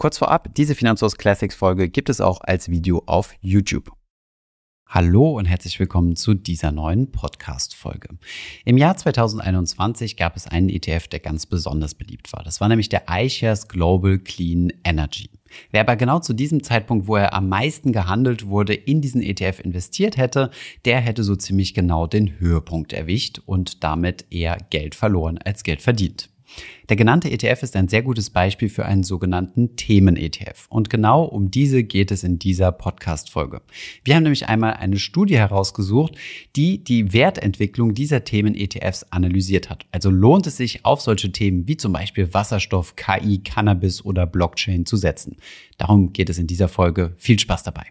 Kurz vorab, diese Finanzhaus Classics Folge gibt es auch als Video auf YouTube. Hallo und herzlich willkommen zu dieser neuen Podcast-Folge. Im Jahr 2021 gab es einen ETF, der ganz besonders beliebt war. Das war nämlich der iShares Global Clean Energy. Wer aber genau zu diesem Zeitpunkt, wo er am meisten gehandelt wurde, in diesen ETF investiert hätte, der hätte so ziemlich genau den Höhepunkt erwischt und damit eher Geld verloren als Geld verdient. Der genannte ETF ist ein sehr gutes Beispiel für einen sogenannten Themen-ETF. Und genau um diese geht es in dieser Podcast-Folge. Wir haben nämlich einmal eine Studie herausgesucht, die die Wertentwicklung dieser Themen-ETFs analysiert hat. Also lohnt es sich, auf solche Themen wie zum Beispiel Wasserstoff, KI, Cannabis oder Blockchain zu setzen. Darum geht es in dieser Folge. Viel Spaß dabei.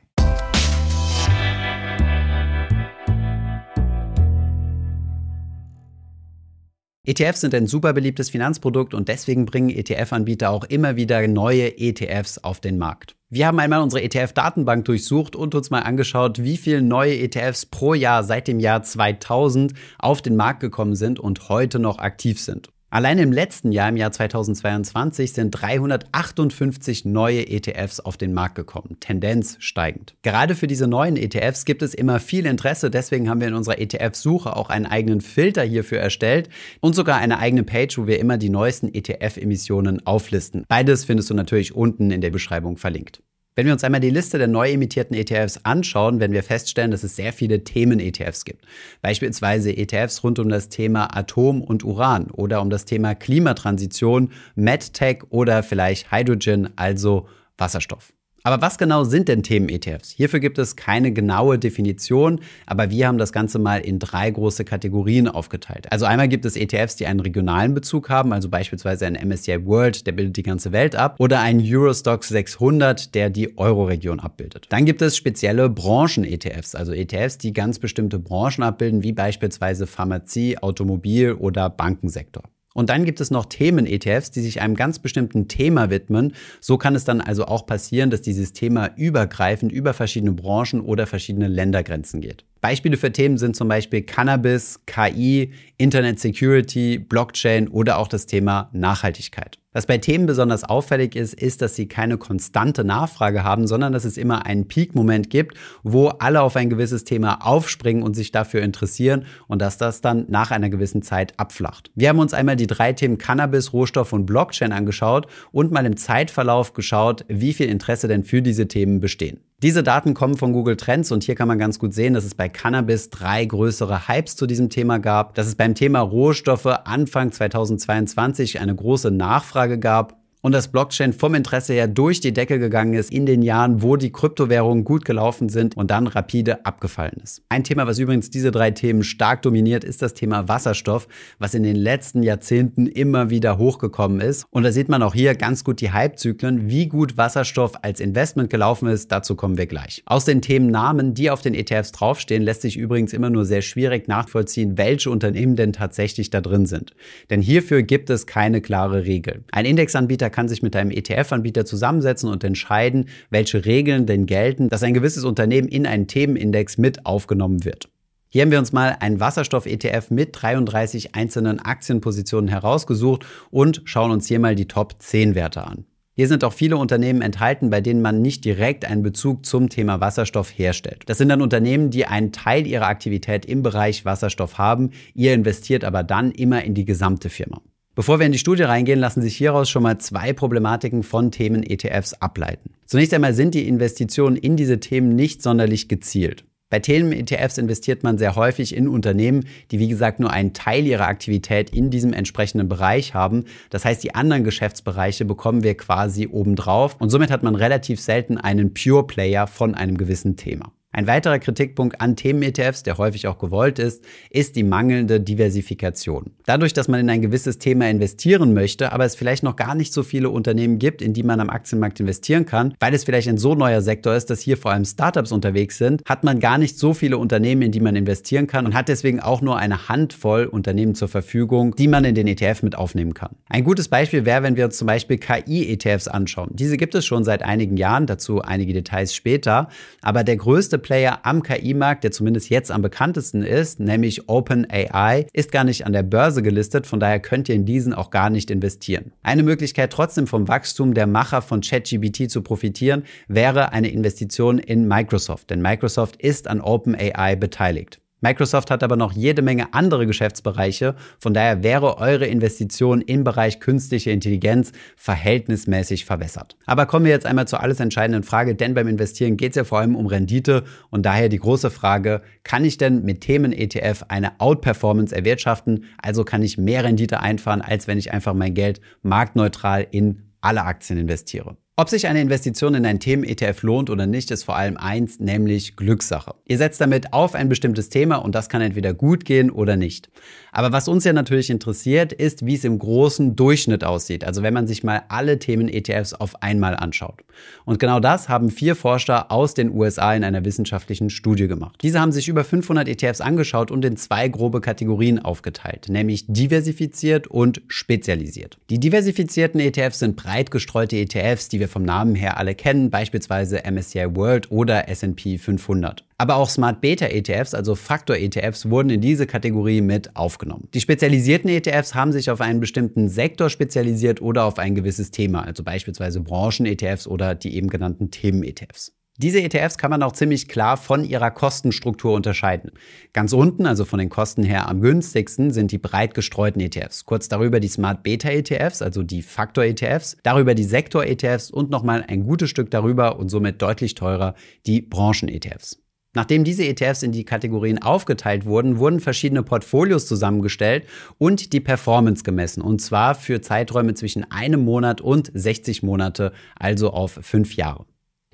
ETFs sind ein super beliebtes Finanzprodukt und deswegen bringen ETF-Anbieter auch immer wieder neue ETFs auf den Markt. Wir haben einmal unsere ETF-Datenbank durchsucht und uns mal angeschaut, wie viele neue ETFs pro Jahr seit dem Jahr 2000 auf den Markt gekommen sind und heute noch aktiv sind. Allein im letzten Jahr, im Jahr 2022, sind 358 neue ETFs auf den Markt gekommen, Tendenz steigend. Gerade für diese neuen ETFs gibt es immer viel Interesse, deswegen haben wir in unserer ETF-Suche auch einen eigenen Filter hierfür erstellt und sogar eine eigene Page, wo wir immer die neuesten ETF-Emissionen auflisten. Beides findest du natürlich unten in der Beschreibung verlinkt. Wenn wir uns einmal die Liste der neu emittierten ETFs anschauen, werden wir feststellen, dass es sehr viele Themen-ETFs gibt. Beispielsweise ETFs rund um das Thema Atom und Uran oder um das Thema Klimatransition, MedTech oder vielleicht Hydrogen, also Wasserstoff. Aber was genau sind denn Themen-ETFs? Hierfür gibt es keine genaue Definition, aber wir haben das Ganze mal in drei große Kategorien aufgeteilt. Also einmal gibt es ETFs, die einen regionalen Bezug haben, also beispielsweise ein MSCI World, der bildet die ganze Welt ab, oder ein Eurostox 600, der die Euro-Region abbildet. Dann gibt es spezielle Branchen-ETFs, also ETFs, die ganz bestimmte Branchen abbilden, wie beispielsweise Pharmazie, Automobil oder Bankensektor. Und dann gibt es noch Themen-ETFs, die sich einem ganz bestimmten Thema widmen. So kann es dann also auch passieren, dass dieses Thema übergreifend über verschiedene Branchen oder verschiedene Ländergrenzen geht. Beispiele für Themen sind zum Beispiel Cannabis, KI, Internet Security, Blockchain oder auch das Thema Nachhaltigkeit. Was bei Themen besonders auffällig ist, ist, dass sie keine konstante Nachfrage haben, sondern dass es immer einen Peak-Moment gibt, wo alle auf ein gewisses Thema aufspringen und sich dafür interessieren und dass das dann nach einer gewissen Zeit abflacht. Wir haben uns einmal die drei Themen Cannabis, Rohstoff und Blockchain angeschaut und mal im Zeitverlauf geschaut, wie viel Interesse denn für diese Themen bestehen. Diese Daten kommen von Google Trends und hier kann man ganz gut sehen, dass es bei Cannabis drei größere Hypes zu diesem Thema gab, dass es beim Thema Rohstoffe Anfang 2022 eine große Nachfrage gab und dass Blockchain vom Interesse her durch die Decke gegangen ist in den Jahren, wo die Kryptowährungen gut gelaufen sind und dann rapide abgefallen ist. Ein Thema, was übrigens diese drei Themen stark dominiert, ist das Thema Wasserstoff, was in den letzten Jahrzehnten immer wieder hochgekommen ist. Und da sieht man auch hier ganz gut die Hypezyklen, wie gut Wasserstoff als Investment gelaufen ist. Dazu kommen wir gleich. Aus den Themennamen, die auf den ETFs draufstehen, lässt sich übrigens immer nur sehr schwierig nachvollziehen, welche Unternehmen denn tatsächlich da drin sind. Denn hierfür gibt es keine klare Regel. Ein Indexanbieter Anbieter kann sich mit einem ETF-Anbieter zusammensetzen und entscheiden, welche Regeln denn gelten, dass ein gewisses Unternehmen in einen Themenindex mit aufgenommen wird. Hier haben wir uns mal einen Wasserstoff-ETF mit 33 einzelnen Aktienpositionen herausgesucht und schauen uns hier mal die Top 10 Werte an. Hier sind auch viele Unternehmen enthalten, bei denen man nicht direkt einen Bezug zum Thema Wasserstoff herstellt. Das sind dann Unternehmen, die einen Teil ihrer Aktivität im Bereich Wasserstoff haben. Ihr investiert aber dann immer in die gesamte Firma. Bevor wir in die Studie reingehen, lassen sich hieraus schon mal zwei Problematiken von Themen ETFs ableiten. Zunächst einmal sind die Investitionen in diese Themen nicht sonderlich gezielt. Bei Themen-ETFs investiert man sehr häufig in Unternehmen, die wie gesagt nur einen Teil ihrer Aktivität in diesem entsprechenden Bereich haben. Das heißt, die anderen Geschäftsbereiche bekommen wir quasi obendrauf und somit hat man relativ selten einen Pure Player von einem gewissen Thema. Ein weiterer Kritikpunkt an Themen-ETFs, der häufig auch gewollt ist, ist die mangelnde Diversifikation. Dadurch, dass man in ein gewisses Thema investieren möchte, aber es vielleicht noch gar nicht so viele Unternehmen gibt, in die man am Aktienmarkt investieren kann, weil es vielleicht ein so neuer Sektor ist, dass hier vor allem Startups unterwegs sind, hat man gar nicht so viele Unternehmen, in die man investieren kann und hat deswegen auch nur eine Handvoll Unternehmen zur Verfügung, die man in den ETF mit aufnehmen kann. Ein gutes Beispiel wäre, wenn wir uns zum Beispiel KI-ETFs anschauen. Diese gibt es schon seit einigen Jahren, dazu einige Details später, aber der größte Player am KI-Markt, der zumindest jetzt am bekanntesten ist, nämlich OpenAI, ist gar nicht an der Börse gelistet, von daher könnt ihr in diesen auch gar nicht investieren. Eine Möglichkeit trotzdem vom Wachstum der Macher von ChatGPT zu profitieren, wäre eine Investition in Microsoft, denn Microsoft ist an OpenAI beteiligt. Microsoft hat aber noch jede Menge andere Geschäftsbereiche, von daher wäre eure Investition im Bereich künstliche Intelligenz verhältnismäßig verwässert. Aber kommen wir jetzt einmal zur alles entscheidenden Frage, denn beim Investieren geht es ja vor allem um Rendite und daher die große Frage, kann ich denn mit Themen-ETF eine Outperformance erwirtschaften? Also kann ich mehr Rendite einfahren, als wenn ich einfach mein Geld marktneutral in alle Aktien investiere. Ob sich eine Investition in ein Themen-ETF lohnt oder nicht, ist vor allem eins, nämlich Glückssache. Ihr setzt damit auf ein bestimmtes Thema und das kann entweder gut gehen oder nicht. Aber was uns ja natürlich interessiert, ist, wie es im großen Durchschnitt aussieht. Also wenn man sich mal alle Themen-ETFs auf einmal anschaut. Und genau das haben vier Forscher aus den USA in einer wissenschaftlichen Studie gemacht. Diese haben sich über 500 ETFs angeschaut und in zwei grobe Kategorien aufgeteilt, nämlich diversifiziert und spezialisiert. Die diversifizierten ETFs sind breit gestreute ETFs, die wir vom Namen her alle kennen, beispielsweise MSCI World oder S&P 500. Aber auch Smart Beta ETFs, also Faktor ETFs, wurden in diese Kategorie mit aufgenommen. Die spezialisierten ETFs haben sich auf einen bestimmten Sektor spezialisiert oder auf ein gewisses Thema, also beispielsweise Branchen ETFs oder die eben genannten Themen ETFs. Diese ETFs kann man auch ziemlich klar von ihrer Kostenstruktur unterscheiden. Ganz unten, also von den Kosten her am günstigsten, sind die breit gestreuten ETFs. Kurz darüber die Smart Beta ETFs, also die Faktor ETFs, darüber die Sektor ETFs und nochmal ein gutes Stück darüber und somit deutlich teurer die Branchen ETFs. Nachdem diese ETFs in die Kategorien aufgeteilt wurden, wurden verschiedene Portfolios zusammengestellt und die Performance gemessen. Und zwar für Zeiträume zwischen einem Monat und 60 Monate, also auf fünf Jahre.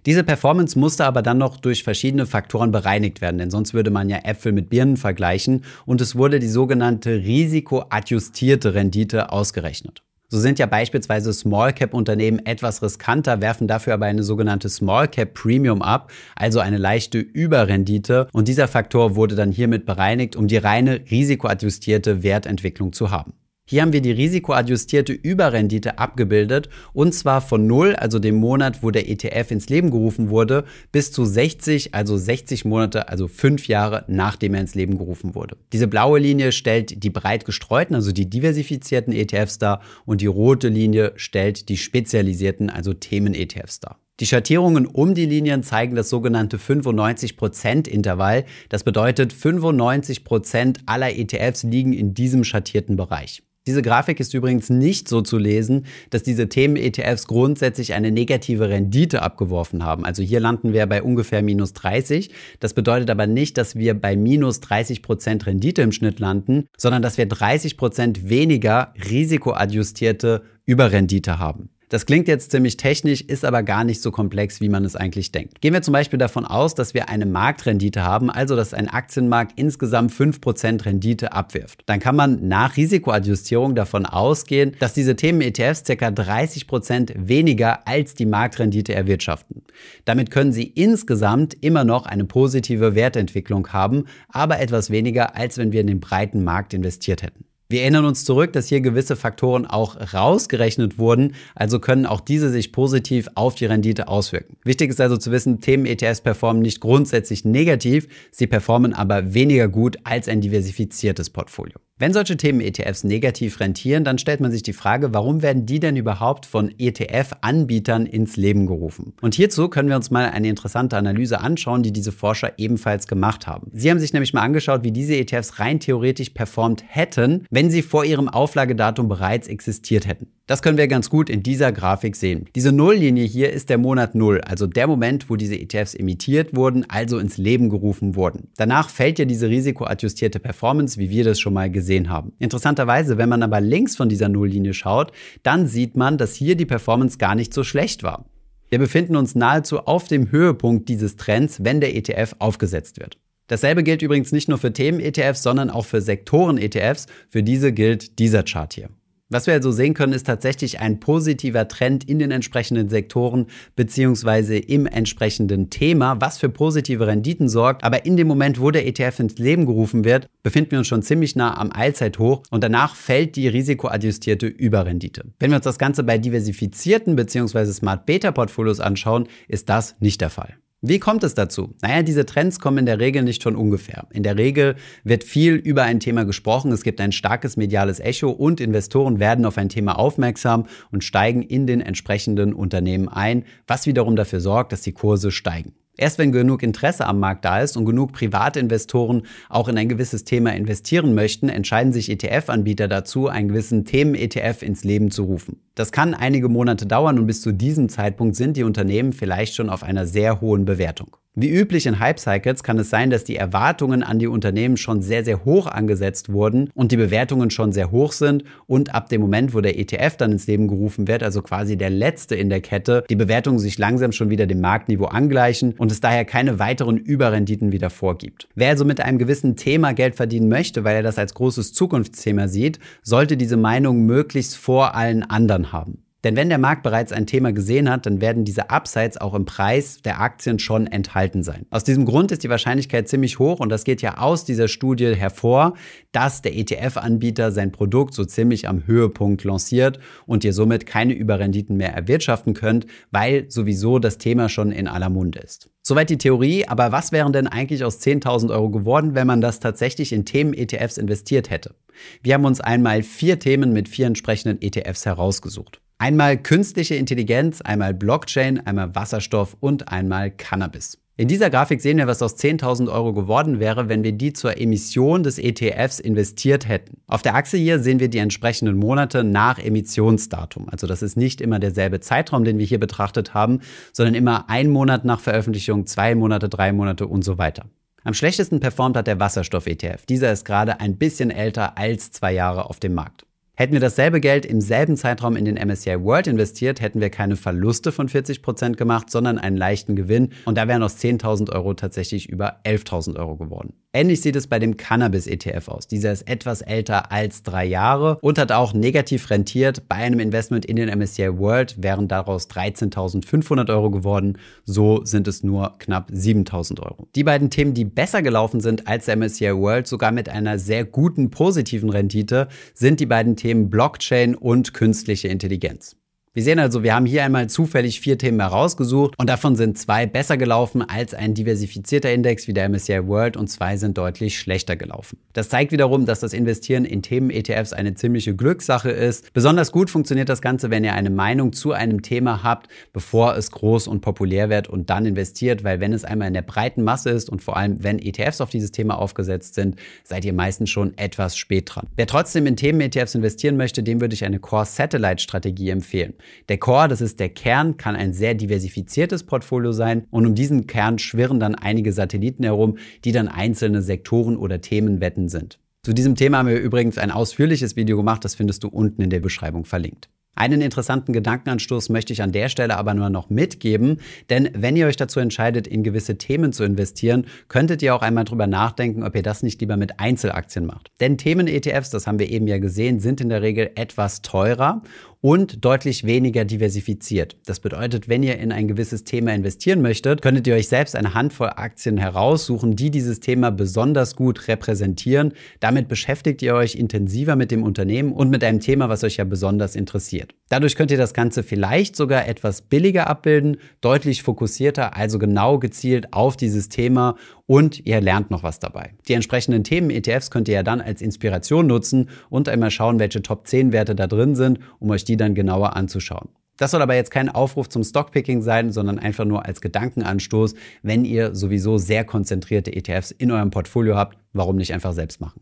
Diese Performance musste aber dann noch durch verschiedene Faktoren bereinigt werden, denn sonst würde man ja Äpfel mit Birnen vergleichen und es wurde die sogenannte risikoadjustierte Rendite ausgerechnet. So sind ja beispielsweise Small Cap Unternehmen etwas riskanter, werfen dafür aber eine sogenannte Small Cap Premium ab, also eine leichte Überrendite und dieser Faktor wurde dann hiermit bereinigt, um die reine risikoadjustierte Wertentwicklung zu haben. Hier haben wir die risikoadjustierte Überrendite abgebildet und zwar von 0, also dem Monat, wo der ETF ins Leben gerufen wurde, bis zu 60, also 60 Monate, also 5 Jahre nachdem er ins Leben gerufen wurde. Diese blaue Linie stellt die breit gestreuten, also die diversifizierten ETFs dar und die rote Linie stellt die spezialisierten, also Themen-ETFs dar. Die Schattierungen um die Linien zeigen das sogenannte 95%-Intervall. Das bedeutet, 95% aller ETFs liegen in diesem schattierten Bereich. Diese Grafik ist übrigens nicht so zu lesen, dass diese Themen-ETFs grundsätzlich eine negative Rendite abgeworfen haben. Also hier landen wir bei ungefähr minus 30. Das bedeutet aber nicht, dass wir bei minus 30 Prozent Rendite im Schnitt landen, sondern dass wir 30 Prozent weniger risikoadjustierte Überrendite haben. Das klingt jetzt ziemlich technisch, ist aber gar nicht so komplex, wie man es eigentlich denkt. Gehen wir zum Beispiel davon aus, dass wir eine Marktrendite haben, also dass ein Aktienmarkt insgesamt 5% Rendite abwirft. Dann kann man nach Risikoadjustierung davon ausgehen, dass diese Themen-ETFs ca. 30% weniger als die Marktrendite erwirtschaften. Damit können sie insgesamt immer noch eine positive Wertentwicklung haben, aber etwas weniger, als wenn wir in den breiten Markt investiert hätten. Wir erinnern uns zurück, dass hier gewisse Faktoren auch rausgerechnet wurden, also können auch diese sich positiv auf die Rendite auswirken. Wichtig ist also zu wissen, Themen-ETFs performen nicht grundsätzlich negativ, sie performen aber weniger gut als ein diversifiziertes Portfolio. Wenn solche Themen-ETFs negativ rentieren, dann stellt man sich die Frage, warum werden die denn überhaupt von ETF-Anbietern ins Leben gerufen? Und hierzu können wir uns mal eine interessante Analyse anschauen, die diese Forscher ebenfalls gemacht haben. Sie haben sich nämlich mal angeschaut, wie diese ETFs rein theoretisch performt hätten, wenn sie vor ihrem Auflagedatum bereits existiert hätten. Das können wir ganz gut in dieser Grafik sehen. Diese Nulllinie hier ist der Monat Null, also der Moment, wo diese ETFs emittiert wurden, also ins Leben gerufen wurden. Danach fällt ja diese risikoadjustierte Performance, wie wir das schon mal gesehen haben. Interessanterweise, wenn man aber links von dieser Nulllinie schaut, dann sieht man, dass hier die Performance gar nicht so schlecht war. Wir befinden uns nahezu auf dem Höhepunkt dieses Trends, wenn der ETF aufgesetzt wird. Dasselbe gilt übrigens nicht nur für Themen-ETFs, sondern auch für Sektoren-ETFs. Für diese gilt dieser Chart hier. Was wir also sehen können, ist tatsächlich ein positiver Trend in den entsprechenden Sektoren beziehungsweise im entsprechenden Thema, was für positive Renditen sorgt. Aber in dem Moment, wo der ETF ins Leben gerufen wird, befinden wir uns schon ziemlich nah am Allzeithoch und danach fällt die risikoadjustierte Überrendite. Wenn wir uns das Ganze bei diversifizierten beziehungsweise Smart Beta Portfolios anschauen, ist das nicht der Fall. Wie kommt es dazu? Naja, diese Trends kommen in der Regel nicht von ungefähr. In der Regel wird viel über ein Thema gesprochen, es gibt ein starkes mediales Echo und Investoren werden auf ein Thema aufmerksam und steigen in den entsprechenden Unternehmen ein, was wiederum dafür sorgt, dass die Kurse steigen. Erst wenn genug Interesse am Markt da ist und genug Privatinvestoren auch in ein gewisses Thema investieren möchten, entscheiden sich ETF-Anbieter dazu, einen gewissen Themen-ETF ins Leben zu rufen. Das kann einige Monate dauern und bis zu diesem Zeitpunkt sind die Unternehmen vielleicht schon auf einer sehr hohen Bewertung. Wie üblich in Hype-Cycles kann es sein, dass die Erwartungen an die Unternehmen schon sehr, sehr hoch angesetzt wurden und die Bewertungen schon sehr hoch sind und ab dem Moment, wo der ETF dann ins Leben gerufen wird, also quasi der letzte in der Kette, die Bewertungen sich langsam schon wieder dem Marktniveau angleichen und es daher keine weiteren Überrenditen wieder vorgibt. Wer also mit einem gewissen Thema Geld verdienen möchte, weil er das als großes Zukunftsthema sieht, sollte diese Meinung möglichst vor allen anderen haben. Denn wenn der Markt bereits ein Thema gesehen hat, dann werden diese Upsides auch im Preis der Aktien schon enthalten sein. Aus diesem Grund ist die Wahrscheinlichkeit ziemlich hoch und das geht ja aus dieser Studie hervor, dass der ETF-Anbieter sein Produkt so ziemlich am Höhepunkt lanciert und ihr somit keine Überrenditen mehr erwirtschaften könnt, weil sowieso das Thema schon in aller Munde ist. Soweit die Theorie, aber was wären denn eigentlich aus 10.000 Euro geworden, wenn man das tatsächlich in Themen-ETFs investiert hätte? Wir haben uns einmal vier Themen mit vier entsprechenden ETFs herausgesucht. Einmal künstliche Intelligenz, einmal Blockchain, einmal Wasserstoff und einmal Cannabis. In dieser Grafik sehen wir, was aus 10.000 Euro geworden wäre, wenn wir die zur Emission des ETFs investiert hätten. Auf der Achse hier sehen wir die entsprechenden Monate nach Emissionsdatum. Also das ist nicht immer derselbe Zeitraum, den wir hier betrachtet haben, sondern immer ein Monat nach Veröffentlichung, zwei Monate, drei Monate und so weiter. Am schlechtesten performt hat der Wasserstoff-ETF. Dieser ist gerade ein bisschen älter als zwei Jahre auf dem Markt. Hätten wir dasselbe Geld im selben Zeitraum in den MSCI World investiert, hätten wir keine Verluste von 40 Prozent gemacht, sondern einen leichten Gewinn. Und da wären aus 10.000 Euro tatsächlich über 11.000 Euro geworden. Ähnlich sieht es bei dem Cannabis-ETF aus. Dieser ist etwas älter als drei Jahre und hat auch negativ rentiert. Bei einem Investment in den MSCI World wären daraus 13.500 Euro geworden. So sind es nur knapp 7.000 Euro. Die beiden Themen, die besser gelaufen sind als der MSCI World, sogar mit einer sehr guten positiven Rendite, sind die beiden Themen Blockchain und künstliche Intelligenz. Wir sehen also, wir haben hier einmal zufällig vier Themen herausgesucht und davon sind zwei besser gelaufen als ein diversifizierter Index wie der MSCI World und zwei sind deutlich schlechter gelaufen. Das zeigt wiederum, dass das Investieren in Themen-ETFs eine ziemliche Glückssache ist. Besonders gut funktioniert das Ganze, wenn ihr eine Meinung zu einem Thema habt, bevor es groß und populär wird und dann investiert, weil wenn es einmal in der breiten Masse ist und vor allem wenn ETFs auf dieses Thema aufgesetzt sind, seid ihr meistens schon etwas spät dran. Wer trotzdem in Themen-ETFs investieren möchte, dem würde ich eine Core-Satellite-Strategie empfehlen. Der Core, das ist der Kern, kann ein sehr diversifiziertes Portfolio sein und um diesen Kern schwirren dann einige Satelliten herum, die dann einzelne Sektoren oder Themenwetten sind. Zu diesem Thema haben wir übrigens ein ausführliches Video gemacht, das findest du unten in der Beschreibung verlinkt. Einen interessanten Gedankenanstoß möchte ich an der Stelle aber nur noch mitgeben, denn wenn ihr euch dazu entscheidet, in gewisse Themen zu investieren, könntet ihr auch einmal drüber nachdenken, ob ihr das nicht lieber mit Einzelaktien macht. Denn Themen-ETFs, das haben wir eben ja gesehen, sind in der Regel etwas teurer und deutlich weniger diversifiziert. Das bedeutet, wenn ihr in ein gewisses Thema investieren möchtet, könntet ihr euch selbst eine Handvoll Aktien heraussuchen, die dieses Thema besonders gut repräsentieren. Damit beschäftigt ihr euch intensiver mit dem Unternehmen und mit einem Thema, was euch ja besonders interessiert. Dadurch könnt ihr das Ganze vielleicht sogar etwas billiger abbilden, deutlich fokussierter, also genau gezielt auf dieses Thema und ihr lernt noch was dabei. Die entsprechenden Themen-ETFs könnt ihr ja dann als Inspiration nutzen und einmal schauen, welche Top 10 Werte da drin sind, um euch die dann genauer anzuschauen. Das soll aber jetzt kein Aufruf zum Stockpicking sein, sondern einfach nur als Gedankenanstoß, wenn ihr sowieso sehr konzentrierte ETFs in eurem Portfolio habt, warum nicht einfach selbst machen?